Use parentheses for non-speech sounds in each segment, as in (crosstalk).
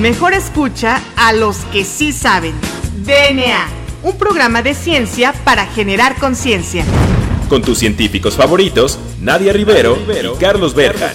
Mejor escucha a los que sí saben. DNA, un programa de ciencia para generar conciencia. Con tus científicos favoritos, Nadia Rivero, y Carlos Berja.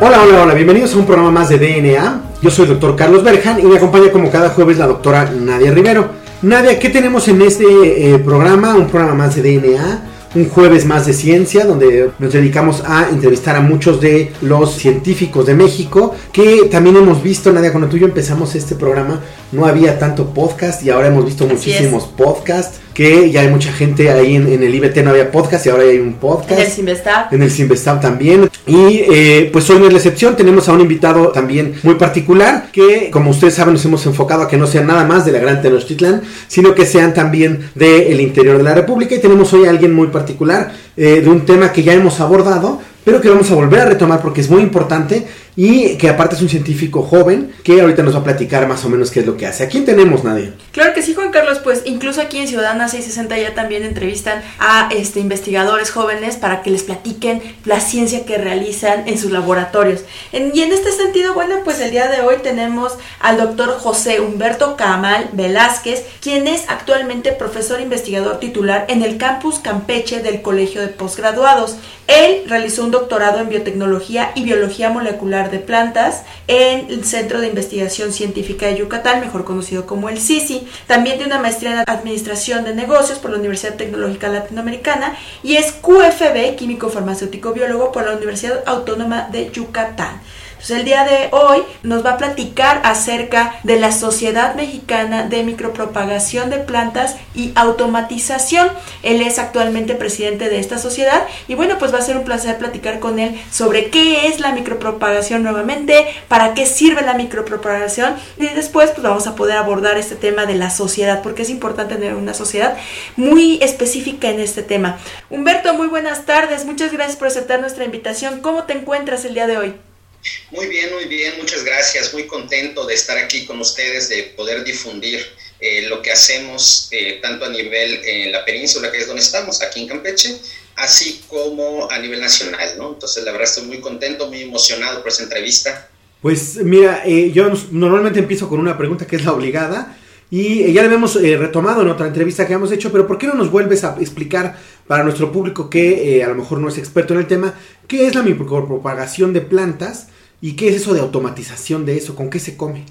Hola, hola, hola, bienvenidos a un programa más de DNA. Yo soy el doctor Carlos Berjan y me acompaña como cada jueves la doctora Nadia Rivero. Nadia, ¿qué tenemos en este eh, programa? Un programa más de DNA un jueves más de ciencia donde nos dedicamos a entrevistar a muchos de los científicos de México que también hemos visto, Nadia, cuando tú y yo empezamos este programa no había tanto podcast y ahora hemos visto muchísimos podcasts que ya hay mucha gente ahí en, el IBT no había podcast y ahora hay un podcast. En el Simvestab. En el Simvestab también. Y eh, pues hoy no es la excepción, tenemos a un invitado también muy particular que como ustedes saben nos hemos enfocado a que no sean nada más de la Gran Tenochtitlán, sino que sean también del interior de la República y tenemos hoy a alguien muy particular eh, de un tema que ya hemos abordado, pero que vamos a volver a retomar porque es muy importante y que aparte es un científico joven que ahorita nos va a platicar más o menos qué es lo que hace. ¿A quién tenemos, Nadia? Claro que sí, Juan Carlos, pues incluso aquí en Ciudadana 660 ya también entrevistan a este, investigadores jóvenes para que les platiquen la ciencia que realizan en sus laboratorios. y en este sentido, bueno, pues el día de hoy tenemos al doctor José Humberto Camal Velázquez, quien es actualmente profesor investigador titular en el campus Campeche del Colegio de Postgraduados. Él realizó un doctorado en biotecnología y biología molecular de plantas en el Centro de Investigación Científica de Yucatán, mejor conocido como el CICI. También tiene una maestría en Administración de Negocios por la Universidad Tecnológica Latinoamericana y es QFB, Químico Farmacéutico Biólogo por la Universidad Autónoma de Yucatán. El día de hoy nos va a platicar acerca de la Sociedad Mexicana de Micropropagación de Plantas y Automatización. Él es actualmente presidente de esta sociedad y bueno, pues va a ser un placer platicar con él sobre qué es la micropropagación nuevamente, para qué sirve la micropropagación y después pues vamos a poder abordar este tema de la sociedad porque es importante tener una sociedad muy específica en este tema. Humberto, muy buenas tardes, muchas gracias por aceptar nuestra invitación. ¿Cómo te encuentras el día de hoy? Muy bien, muy bien, muchas gracias. Muy contento de estar aquí con ustedes, de poder difundir eh, lo que hacemos eh, tanto a nivel en la península, que es donde estamos, aquí en Campeche, así como a nivel nacional, ¿no? Entonces, la verdad, estoy muy contento, muy emocionado por esa entrevista. Pues mira, eh, yo normalmente empiezo con una pregunta que es la obligada. Y ya la habíamos retomado en otra entrevista que hemos hecho, pero ¿por qué no nos vuelves a explicar para nuestro público que a lo mejor no es experto en el tema, qué es la micropropagación de plantas ¿Y qué es eso de automatización de eso? ¿Con qué se come?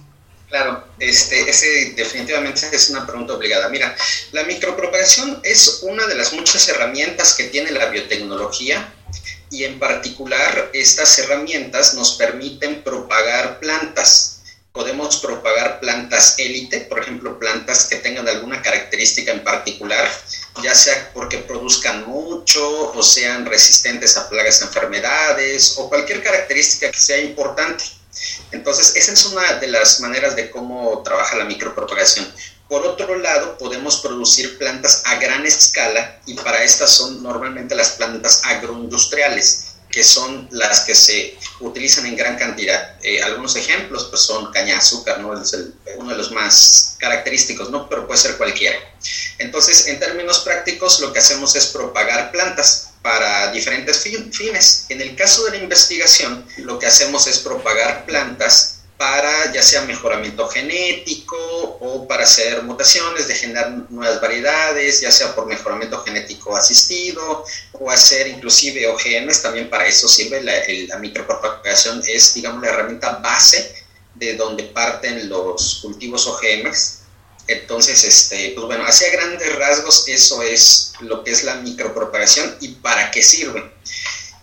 Claro, este, ese definitivamente es una pregunta obligada. Mira, la micropropagación es una de las muchas herramientas que tiene la biotecnología y en particular estas herramientas nos permiten propagar plantas podemos propagar plantas élite, por ejemplo, plantas que tengan alguna característica en particular, ya sea porque produzcan mucho o sean resistentes a plagas, enfermedades o cualquier característica que sea importante. Entonces, esa es una de las maneras de cómo trabaja la micropropagación. Por otro lado, podemos producir plantas a gran escala y para estas son normalmente las plantas agroindustriales que son las que se utilizan en gran cantidad. Eh, algunos ejemplos pues son caña de azúcar, ¿no? Es uno de los más característicos, ¿no? Pero puede ser cualquiera. Entonces, en términos prácticos, lo que hacemos es propagar plantas para diferentes fines. En el caso de la investigación, lo que hacemos es propagar plantas para ya sea mejoramiento genético o para hacer mutaciones, de generar nuevas variedades, ya sea por mejoramiento genético asistido o hacer inclusive OGMs, también para eso sirve la, la micropropagación, es digamos la herramienta base de donde parten los cultivos OGMs. Entonces, este, pues bueno, hacia grandes rasgos eso es lo que es la micropropagación y para qué sirve.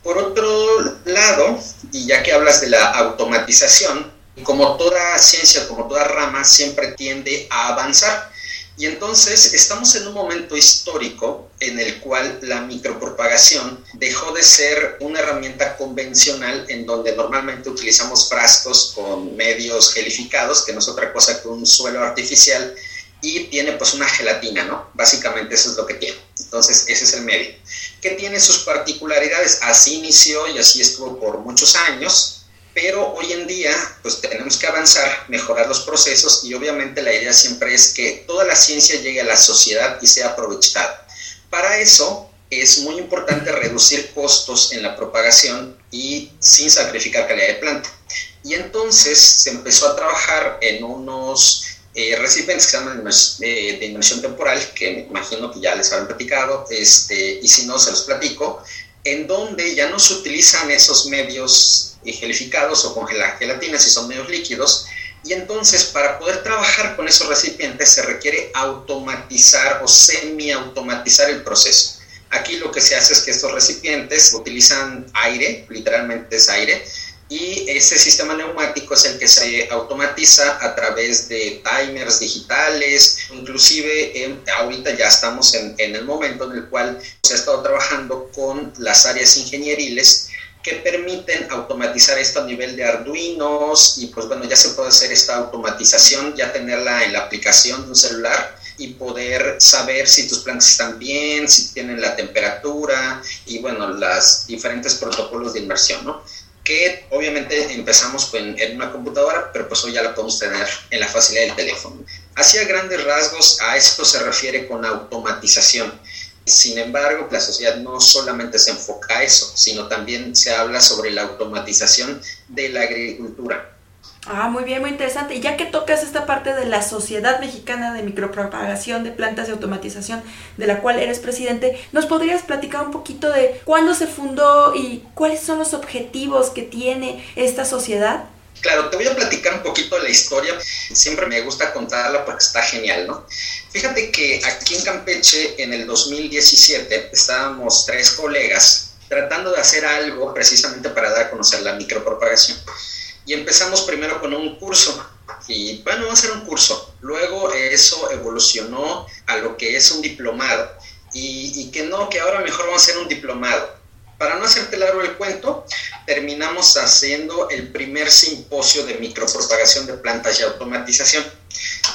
Por otro lado, y ya que hablas de la automatización, como toda ciencia, como toda rama, siempre tiende a avanzar. Y entonces estamos en un momento histórico en el cual la micropropagación dejó de ser una herramienta convencional en donde normalmente utilizamos frascos con medios gelificados, que no es otra cosa que un suelo artificial, y tiene pues una gelatina, ¿no? Básicamente eso es lo que tiene. Entonces ese es el medio. Que tiene sus particularidades. Así inició y así estuvo por muchos años pero hoy en día pues tenemos que avanzar, mejorar los procesos y obviamente la idea siempre es que toda la ciencia llegue a la sociedad y sea aprovechada. Para eso es muy importante reducir costos en la propagación y sin sacrificar calidad de planta. Y entonces se empezó a trabajar en unos eh, recipientes que se llaman de, de inmersión temporal, que me imagino que ya les habrán platicado, este, y si no se los platico, en donde ya no se utilizan esos medios gelificados o con gelatina si son medios líquidos. Y entonces para poder trabajar con esos recipientes se requiere automatizar o semi-automatizar el proceso. Aquí lo que se hace es que estos recipientes utilizan aire, literalmente es aire, y ese sistema neumático es el que se automatiza a través de timers digitales, inclusive ahorita ya estamos en, en, el momento en el cual se ha estado trabajando con las áreas ingenieriles que permiten automatizar esto a nivel de Arduinos y pues bueno, ya se puede hacer esta automatización, ya tenerla en la aplicación de un celular y poder saber si tus plantas están bien, si tienen la temperatura y bueno, los diferentes protocolos de inversión, ¿no? Que obviamente empezamos en, en una computadora, pero pues hoy ya la podemos tener en la facilidad del teléfono. Hacia grandes rasgos a esto se refiere con automatización. Sin embargo, la sociedad no solamente se enfoca a eso, sino también se habla sobre la automatización de la agricultura. Ah, muy bien, muy interesante. Y ya que tocas esta parte de la Sociedad Mexicana de Micropropagación de Plantas de Automatización, de la cual eres presidente, ¿nos podrías platicar un poquito de cuándo se fundó y cuáles son los objetivos que tiene esta sociedad? Claro, te voy a platicar un poquito de la historia. Siempre me gusta contarla porque está genial, ¿no? Fíjate que aquí en Campeche, en el 2017, estábamos tres colegas tratando de hacer algo precisamente para dar a conocer la micropropagación. Y empezamos primero con un curso. Y bueno, vamos a hacer un curso. Luego eso evolucionó a lo que es un diplomado. Y, y que no, que ahora mejor vamos a hacer un diplomado para no hacerte largo el cuento, terminamos haciendo el primer simposio de micropropagación de plantas y automatización.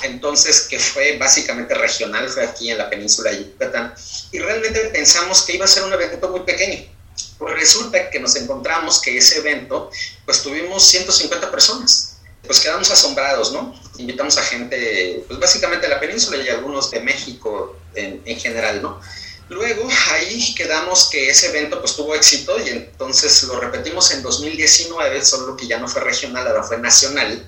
Entonces, que fue básicamente regional, fue aquí en la península de Yucatán, y realmente pensamos que iba a ser un evento muy pequeño. Pues resulta que nos encontramos que ese evento, pues tuvimos 150 personas. Pues quedamos asombrados, ¿no? Invitamos a gente, pues básicamente de la península y algunos de México en, en general, ¿no? Luego ahí quedamos que ese evento pues tuvo éxito y entonces lo repetimos en 2019, solo que ya no fue regional, ahora fue nacional.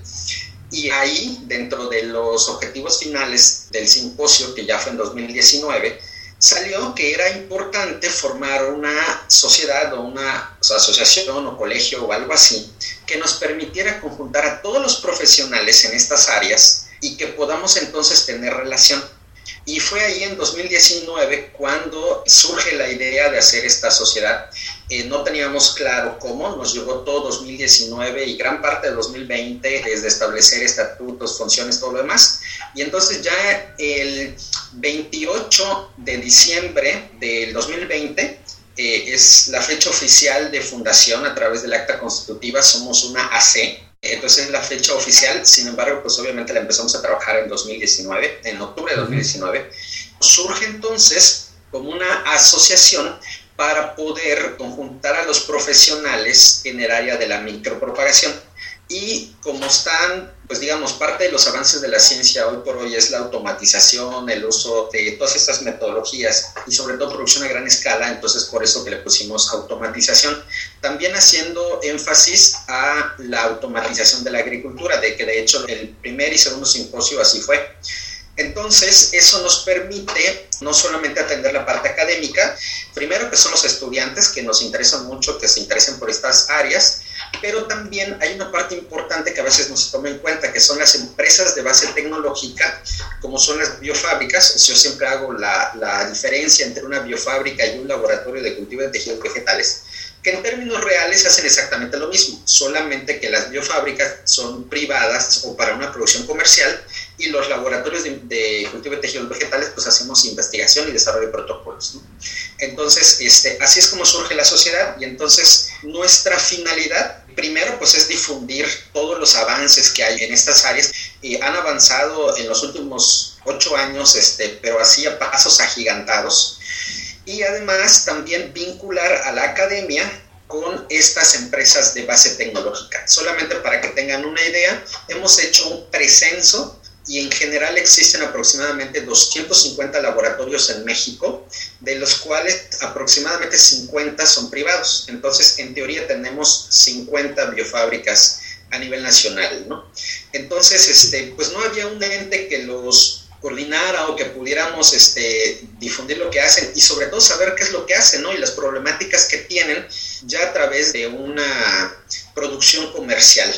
Y ahí, dentro de los objetivos finales del simposio, que ya fue en 2019, salió que era importante formar una sociedad o una asociación o colegio o algo así que nos permitiera conjuntar a todos los profesionales en estas áreas y que podamos entonces tener relación y fue ahí en 2019 cuando surge la idea de hacer esta sociedad. Eh, no teníamos claro cómo, nos llevó todo 2019 y gran parte de 2020 desde establecer estatutos, funciones, todo lo demás. Y entonces ya el 28 de diciembre del 2020 eh, es la fecha oficial de fundación a través del acta constitutiva, somos una AC, entonces es la fecha oficial, sin embargo, pues obviamente la empezamos a trabajar en 2019, en octubre de 2019. Surge entonces como una asociación para poder conjuntar a los profesionales en el área de la micropropagación y como están, pues digamos, parte de los avances de la ciencia hoy por hoy es la automatización, el uso de todas estas metodologías y sobre todo producción a gran escala, entonces por eso que le pusimos automatización. También haciendo énfasis a la automatización de la agricultura, de que de hecho el primer y segundo simposio así fue. Entonces, eso nos permite no solamente atender la parte académica, primero que son los estudiantes que nos interesan mucho, que se interesen por estas áreas, pero también hay una parte importante que a veces no se toma en cuenta, que son las empresas de base tecnológica, como son las biofábricas. Yo siempre hago la, la diferencia entre una biofábrica y un laboratorio de cultivo de tejidos vegetales que en términos reales hacen exactamente lo mismo, solamente que las biofábricas son privadas o para una producción comercial y los laboratorios de, cultivo de tejidos vegetales pues hacemos investigación y desarrollo de protocolos. Entonces, este, así es como surge la sociedad y entonces nuestra finalidad primero pues es difundir todos los avances que hay en estas áreas y han avanzado en los últimos ocho años, este, pero así a pasos agigantados y además también vincular a la academia con estas empresas de base tecnológica. Solamente para que tengan una idea, hemos hecho un precenso y en general existen aproximadamente 250 laboratorios en México, de los cuales aproximadamente 50 son privados. Entonces, en teoría tenemos 50 biofábricas a nivel nacional, ¿no? Entonces, este, pues no había un ente que los coordinara o que pudiéramos este, difundir lo que hacen y sobre todo saber qué es lo que hacen ¿no? y las problemáticas que tienen ya a través de una producción comercial.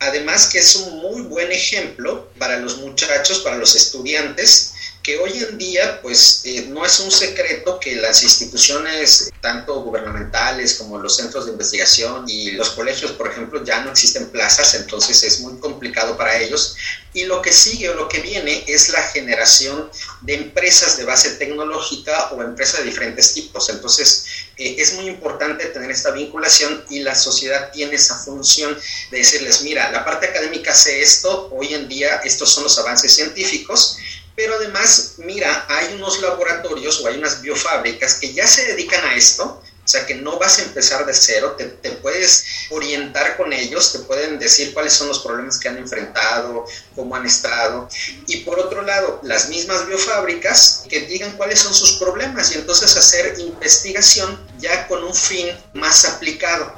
Además que es un muy buen ejemplo para los muchachos, para los estudiantes, que hoy en día pues eh, no es un secreto que las instituciones tanto gubernamentales como los centros de investigación y los colegios por ejemplo ya no existen plazas entonces es muy complicado para ellos. Y lo que sigue o lo que viene es la generación de empresas de base tecnológica o empresas de diferentes tipos. Entonces eh, es muy importante tener esta vinculación y la sociedad tiene esa función de decirles mira la parte académica hace esto hoy en día estos son los avances científicos pero además, mira, hay unos laboratorios o hay unas biofábricas que ya se dedican a esto, o sea que no vas a empezar de cero, te, puedes orientar con ellos, te pueden decir cuáles son los problemas que han enfrentado, cómo han estado. Y por otro lado, las mismas biofábricas que digan cuáles son sus problemas y entonces hacer investigación ya con un fin más aplicado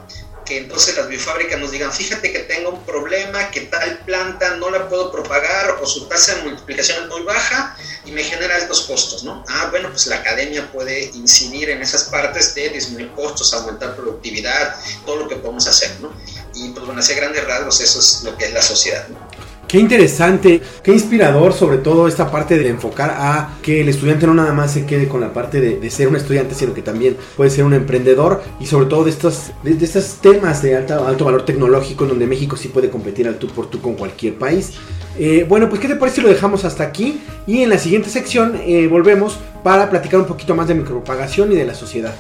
que entonces las biofábricas nos digan, fíjate que tengo un problema, que tal planta no la puedo propagar o su tasa de multiplicación es muy baja y me genera altos costos, ¿no? Ah, bueno, pues la academia puede incidir en esas partes de disminuir costos, aumentar productividad, todo lo que podemos hacer, ¿no? Y pues bueno, hacia grandes rasgos eso es lo que es la sociedad, ¿no? Qué interesante, qué inspirador sobre todo esta parte de enfocar a que el estudiante no nada más se quede con la parte de, ser un estudiante, sino que también puede ser un emprendedor y sobre todo de estos, de, estos temas de alto, alto valor tecnológico donde México sí puede competir al tú por tú con cualquier país. Eh, bueno, pues ¿qué te parece si lo dejamos hasta aquí? Y en la siguiente sección eh, volvemos para platicar un poquito más de micropropagación y de la sociedad.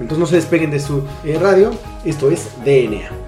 Entonces no se despeguen de su eh, radio, esto es DNA.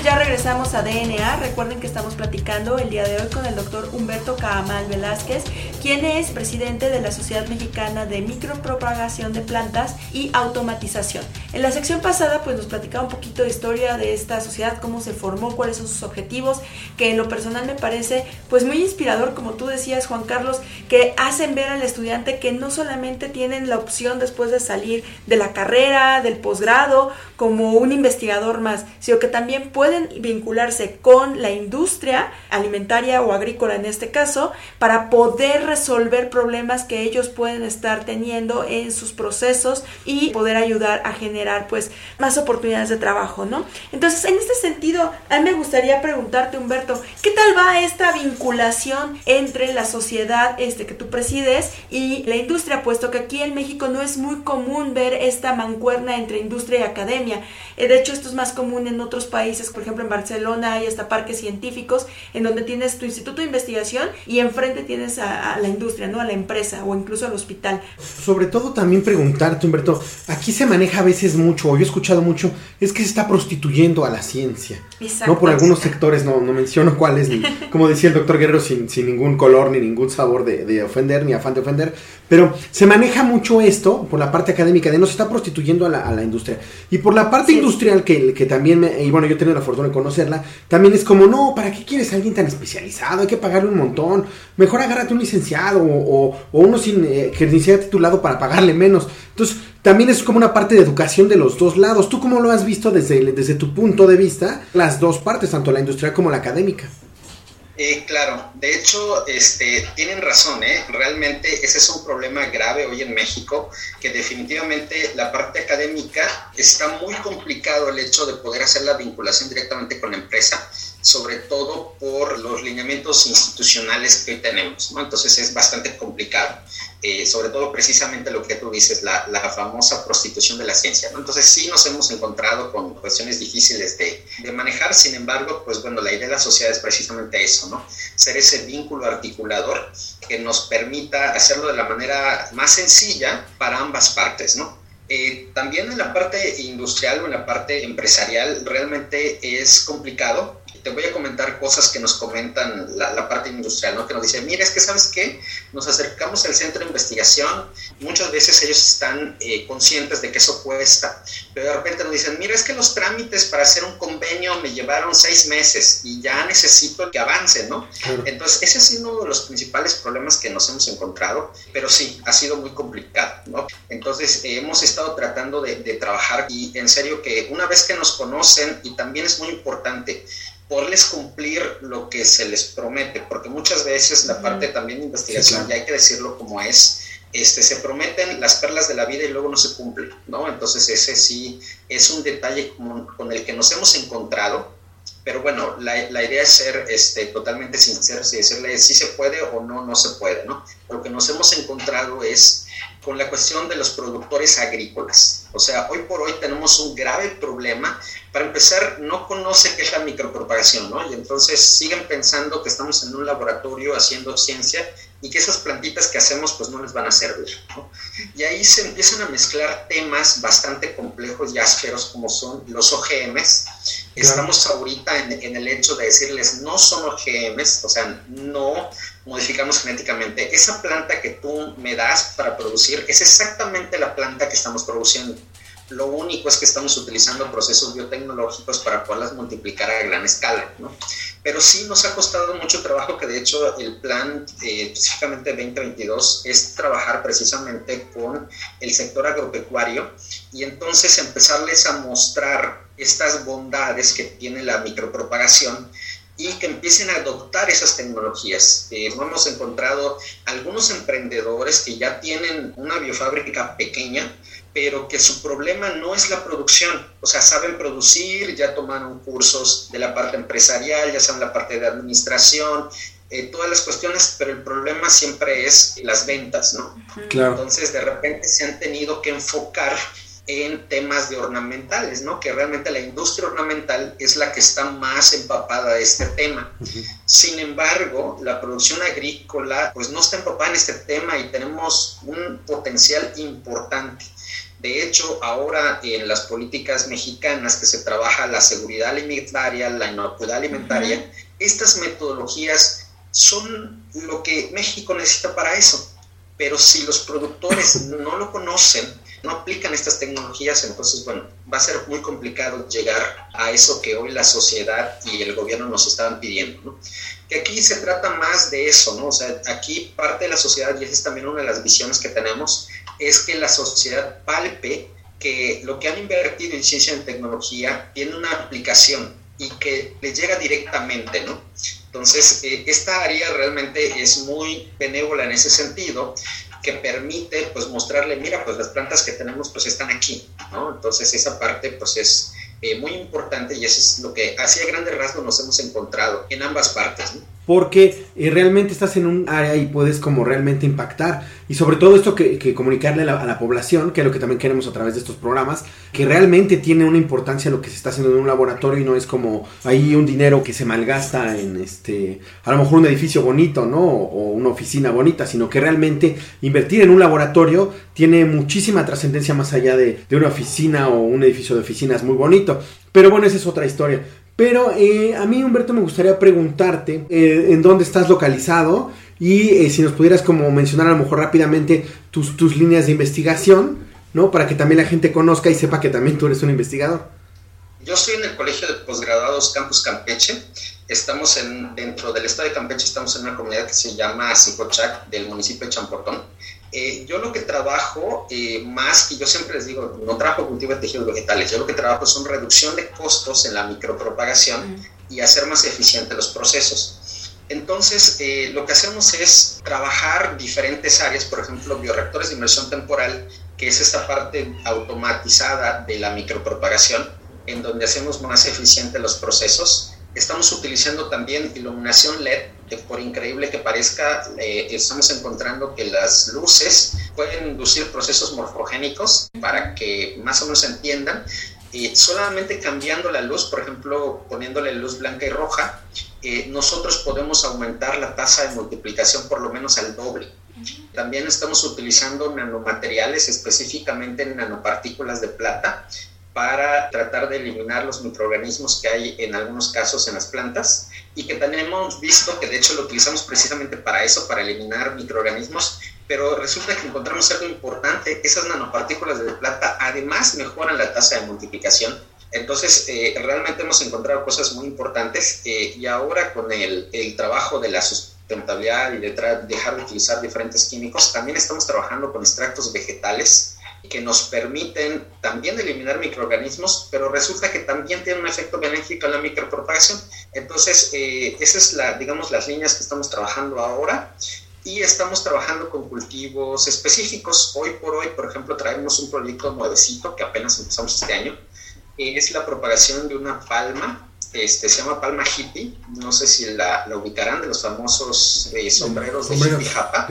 Pues ya regresamos a DNA. Recuerden que estamos platicando el día de hoy con el doctor Humberto Camal Velázquez, quien es presidente de la Sociedad Mexicana de Micropropagación de Plantas y Automatización. En la sección pasada, pues nos platicaba un poquito de historia de esta sociedad, cómo se formó, cuáles son sus objetivos, que en lo personal me parece pues muy inspirador, como tú decías, Juan Carlos, que hacen ver al estudiante que no solamente tienen la opción después de salir de la carrera, del posgrado, como un investigador más, sino que también pueden vincularse con la industria alimentaria o agrícola en este caso, para poder resolver problemas que ellos pueden estar teniendo en sus procesos y poder ayudar a generar pues más oportunidades de trabajo, ¿no? Entonces, en este sentido, a mí me gustaría preguntarte, Humberto, ¿qué tal va esta vinculación entre la sociedad este que tú presides y la industria, puesto que aquí en México no es muy común ver esta mancuerna entre industria y academia? Eh, de hecho, esto es más común en otros países, por ejemplo en Barcelona hay hasta parques científicos en donde tienes tu instituto de investigación y enfrente tienes a, la industria, ¿no? A la empresa o incluso al hospital. Sobre todo también preguntarte, Humberto, aquí se maneja a veces mucho, o yo he escuchado mucho, es que se está prostituyendo a la ciencia. Exacto. ¿no? Por algunos sectores, no, no menciono cuáles, ni, (laughs) como decía el doctor Guerrero, sin, sin ningún color ni ningún sabor de, de ofender, ni afán de ofender, pero se maneja mucho esto por la parte académica de no se está prostituyendo a la, a la industria. Y por la parte industrial que, que también, me, y bueno, yo tenido la fortuna de conocerla, también es como, no, ¿para qué quieres a alguien tan especializado? Hay que pagarle un montón. Mejor agárrate un licenciado o, uno sin, eh, que titulado para pagarle menos. Entonces, también es como una parte de educación de los dos lados. ¿Tú cómo lo has visto desde, desde tu punto de vista? Las dos partes, tanto la industrial como la académica. Eh, claro, de hecho, este, tienen razón, ¿eh? realmente ese es un problema grave hoy en México, que definitivamente la parte académica está muy complicado el hecho de poder hacer la vinculación directamente con la empresa, sobre todo por los lineamientos institucionales que hoy tenemos, entonces es bastante complicado. Eh, sobre todo precisamente lo que tú dices, la, la, famosa prostitución de la ciencia. Entonces sí nos hemos encontrado con cuestiones difíciles de, de, manejar, sin embargo, pues bueno, la idea de la sociedad es precisamente eso, ¿no? Ser ese vínculo articulador que nos permita hacerlo de la manera más sencilla para ambas partes, ¿no? Eh, también en la parte industrial o en la parte empresarial realmente es complicado te voy a comentar cosas que nos comentan la, parte industrial, ¿no? Que nos dicen, mira, es que sabes qué, nos acercamos al centro de investigación, muchas veces ellos están eh, conscientes de que eso cuesta, pero de repente nos dicen, mira, es que los trámites para hacer un convenio me llevaron seis meses y ya necesito que avance, ¿no? Entonces, ese ha sido uno de los principales problemas que nos hemos encontrado, pero sí, ha sido muy complicado, ¿no? Entonces, eh, hemos estado tratando de, de trabajar y en serio que una vez que nos conocen, y también es muy importante, poderles cumplir lo que se les promete, porque muchas veces la parte también de investigación, ya hay que decirlo como es, este, se prometen las perlas de la vida y luego no se cumplen, ¿no? Entonces ese sí es un detalle con, con el que nos hemos encontrado, pero bueno, la, la, idea es ser este, totalmente sinceros y decirle si se puede o no, no se puede, ¿no? Lo que nos hemos encontrado es con la cuestión de los productores agrícolas. O sea, hoy por hoy tenemos un grave problema. Para empezar, no conoce qué es la micropropagación, ¿no? Y entonces siguen pensando que estamos en un laboratorio haciendo ciencia y que esas plantitas que hacemos pues no les van a servir, ¿no? Y ahí se empiezan a mezclar temas bastante complejos y ásperos como son los OGMs. Estamos ahorita en, en el hecho de decirles no son OGMs, o sea, no modificamos genéticamente. Esa planta que tú me das para producir es exactamente la planta que estamos produciendo. Lo único es que estamos utilizando procesos biotecnológicos para poderlas multiplicar a gran escala, ¿no? Pero sí nos ha costado mucho trabajo, que de hecho el plan eh, específicamente 2022 es trabajar precisamente con el sector agropecuario y entonces empezarles a mostrar estas bondades que tiene la micropropagación y que empiecen a adoptar esas tecnologías. Eh, hemos encontrado algunos emprendedores que ya tienen una biofábrica pequeña, pero que su problema no es la producción, o sea, saben producir, ya tomaron cursos de la parte empresarial, ya saben la parte de administración, eh, todas las cuestiones, pero el problema siempre es las ventas, ¿no? Claro. Entonces, de repente se han tenido que enfocar en temas de ornamentales, ¿no? Que realmente la industria ornamental es la que está más empapada de este tema. Sin embargo, la producción agrícola pues no está empapada en este tema y tenemos un potencial importante. De hecho, ahora en las políticas mexicanas que se trabaja la seguridad alimentaria, la inocuidad alimentaria, estas metodologías son lo que México necesita para eso. Pero si los productores no lo conocen, no aplican estas tecnologías, entonces, bueno, va a ser muy complicado llegar a eso que hoy la sociedad y el gobierno nos estaban pidiendo, ¿no? Que aquí se trata más de eso, ¿no? O sea, aquí parte de la sociedad, y esa es también una de las visiones que tenemos, es que la sociedad palpe que lo que han invertido en ciencia y tecnología tiene una aplicación y que le llega directamente, ¿no? Entonces, eh, esta área realmente es muy benévola en ese sentido que permite pues mostrarle, mira, pues las plantas que tenemos pues están aquí, ¿no? Entonces esa parte pues es eh, muy importante y eso es lo que hacia grandes rasgos nos hemos encontrado en ambas partes, ¿no? Porque eh, realmente estás en un área y puedes como realmente impactar. Y sobre todo esto que, comunicarle a la, población, que es lo que también queremos a través de estos programas, que realmente tiene una importancia lo que se está haciendo en un laboratorio y no es como ahí un dinero que se malgasta en este, a lo mejor un edificio bonito, ¿no? O una oficina bonita, sino que realmente invertir en un laboratorio tiene muchísima trascendencia más allá de, de una oficina o un edificio de oficinas muy bonito. Pero bueno, esa es otra historia. Pero eh, a mí, Humberto, me gustaría preguntarte eh, en dónde estás localizado y eh, si nos pudieras como mencionar a lo mejor rápidamente tus, tus líneas de investigación, ¿no? Para que también la gente conozca y sepa que también tú eres un investigador. Yo estoy en el Colegio de Posgraduados Campus Campeche. Estamos en, dentro del estado de Campeche, estamos en una comunidad que se llama Sicochac, del municipio de Champortón. Eh, yo lo que trabajo eh, más, que yo siempre les digo, no trabajo cultivo de tejidos vegetales, yo lo que trabajo una reducción de costos en la micropropagación y hacer más eficientes los procesos. Entonces, eh, lo que hacemos es trabajar diferentes áreas, por ejemplo, bioreactores de inmersión temporal, que es esta parte automatizada de la micropropagación, en donde hacemos más eficientes los procesos. Estamos utilizando también iluminación LED, que por increíble que parezca, eh, estamos encontrando que las luces pueden inducir procesos morfogénicos para que más o menos entiendan. Solamente cambiando la luz, por ejemplo, poniéndole luz blanca y roja, eh, nosotros podemos aumentar la tasa de multiplicación por lo menos al doble. También estamos utilizando nanomateriales, específicamente nanopartículas de plata, para tratar de eliminar los microorganismos que hay en algunos casos en las plantas y que también hemos visto que de hecho lo utilizamos precisamente para eso, para eliminar microorganismos, pero resulta que encontramos algo importante, esas nanopartículas de plata además mejoran la tasa de multiplicación. Entonces, eh, realmente hemos encontrado cosas muy importantes eh, y ahora con el, el trabajo de la sustentabilidad y de dejar de utilizar diferentes químicos, también estamos trabajando con extractos vegetales que nos permiten también eliminar microorganismos, pero resulta que también tiene un efecto benéfico en la micropropagación. Entonces, eh, esas es la, digamos, las líneas que estamos trabajando ahora y estamos trabajando con cultivos específicos. Hoy por hoy, por ejemplo, traemos un proyecto nuevecito que apenas empezamos este año. Es la propagación de una palma este, se llama palma hippie, no sé si la, ubicarán, de los famosos eh, sombreros de hippie japa.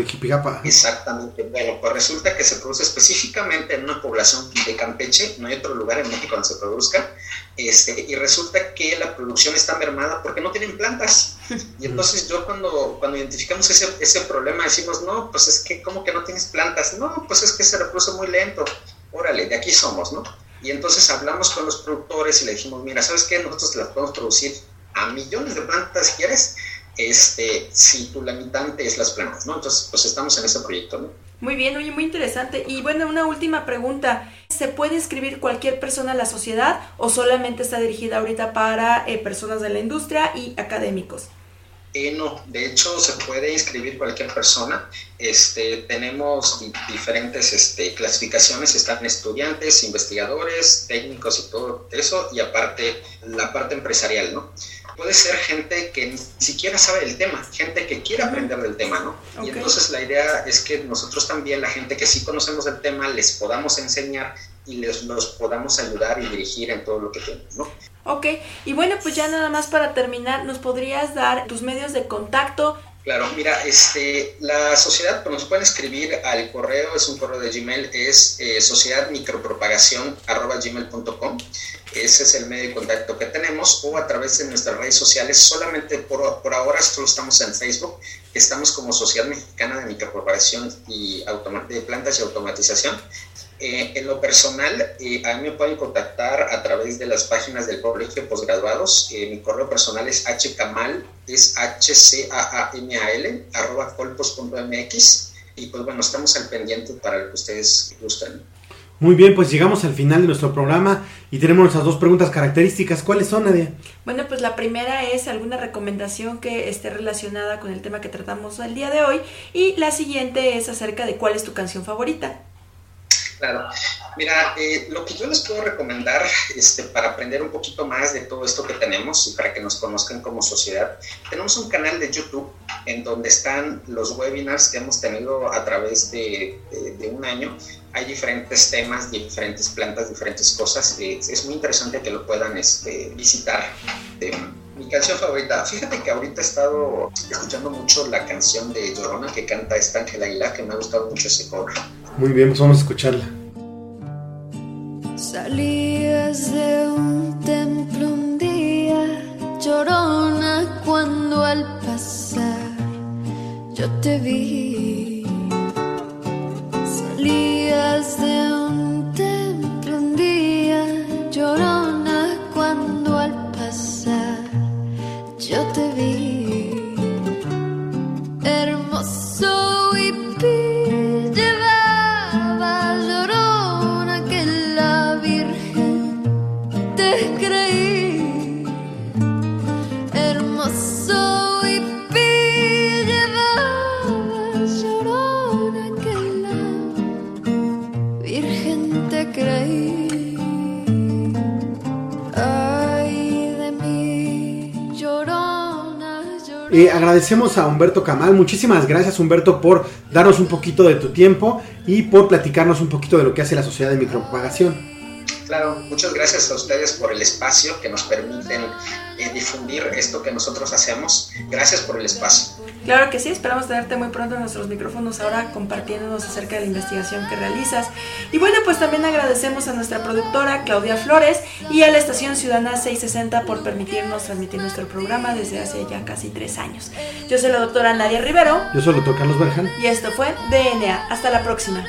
Exactamente, bueno, pues resulta que se produce específicamente en una población de Campeche, no hay otro lugar en México donde se produzca, este, y resulta que la producción está mermada porque no tienen plantas. Y entonces yo cuando, cuando identificamos ese, ese problema decimos, no, pues es que, ¿cómo que no tienes plantas? No, pues es que se reproduce muy lento. Órale, de aquí somos, ¿no? Y entonces hablamos con los productores y le dijimos, mira, ¿sabes qué? Nosotros las podemos producir a millones de plantas si quieres, este, si tu limitante es las plantas, ¿no? Entonces, pues estamos en ese proyecto, ¿no? Muy bien, oye, muy interesante. Y bueno, una última pregunta. ¿Se puede inscribir cualquier persona a la sociedad o solamente está dirigida ahorita para eh, personas de la industria y académicos? Eh, no, de hecho se puede inscribir cualquier persona. Este, tenemos diferentes este, clasificaciones, están estudiantes, investigadores, técnicos y todo eso, y aparte la parte empresarial, ¿no? Puede ser gente que ni siquiera sabe del tema, gente que quiere aprender del tema, ¿no? Y entonces la idea es que nosotros también, la gente que sí conocemos el tema, les podamos enseñar y les los podamos ayudar y dirigir en todo lo que tenemos, ¿no? Ok, y bueno, pues ya nada más para terminar, ¿nos podrías dar tus medios de contacto? Claro, mira, este, la sociedad pues, nos pueden escribir al correo, es un correo de Gmail, es eh. Ese es el medio de contacto que tenemos, o a través de nuestras redes sociales, solamente por, por ahora solo estamos en Facebook, estamos como Sociedad Mexicana de Micropropagación y de Plantas y Automatización. Eh, en lo personal, eh, a mí me pueden contactar a través de las páginas del Colegio de Posgraduados. Eh, mi correo personal es hcamal, es h-c-a-a-m-a-l, arroba colpos.mx. Y pues bueno, estamos al pendiente para lo que ustedes gusten. Muy bien, pues llegamos al final de nuestro programa y tenemos nuestras dos preguntas características. ¿Cuáles son, Nadia? Bueno, pues la primera es alguna recomendación que esté relacionada con el tema que tratamos el día de hoy y la siguiente es acerca de cuál es tu canción favorita. Claro. Mira, eh, lo que yo les puedo recomendar este, para aprender un poquito más de todo esto que tenemos y para que nos conozcan como sociedad, tenemos un canal de YouTube en donde están los webinars que hemos tenido a través de, un año. Hay diferentes temas, diferentes plantas, diferentes cosas. es muy interesante que lo puedan este, visitar. mi canción favorita, fíjate que ahorita he estado escuchando mucho la canción de Llorona que canta esta Ángela Aguilar, que me ha gustado mucho ese cover. Muy bien, pues vamos a escucharla. Salías de un templo un día, llorona, cuando al pasar yo te vi. Salías de un agradecemos a Humberto Camal. Muchísimas gracias, Humberto, por darnos un poquito de tu tiempo y por platicarnos un poquito de lo que hace la Sociedad de Micropropagación. Claro, muchas gracias a ustedes por el espacio que nos permiten eh, difundir esto que nosotros hacemos. Gracias por el espacio. Claro que sí, esperamos tenerte muy pronto en nuestros micrófonos ahora compartiéndonos acerca de la investigación que realizas. Y bueno, pues también agradecemos a nuestra productora Claudia Flores y a la estación Ciudadana 660 por permitirnos transmitir nuestro programa desde hace ya casi tres años. Yo soy la doctora Nadia Rivero. Yo soy el doctor Carlos Berjan. Y esto fue DNA. Hasta la próxima.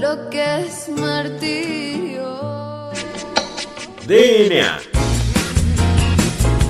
lo que es martirio. DNA.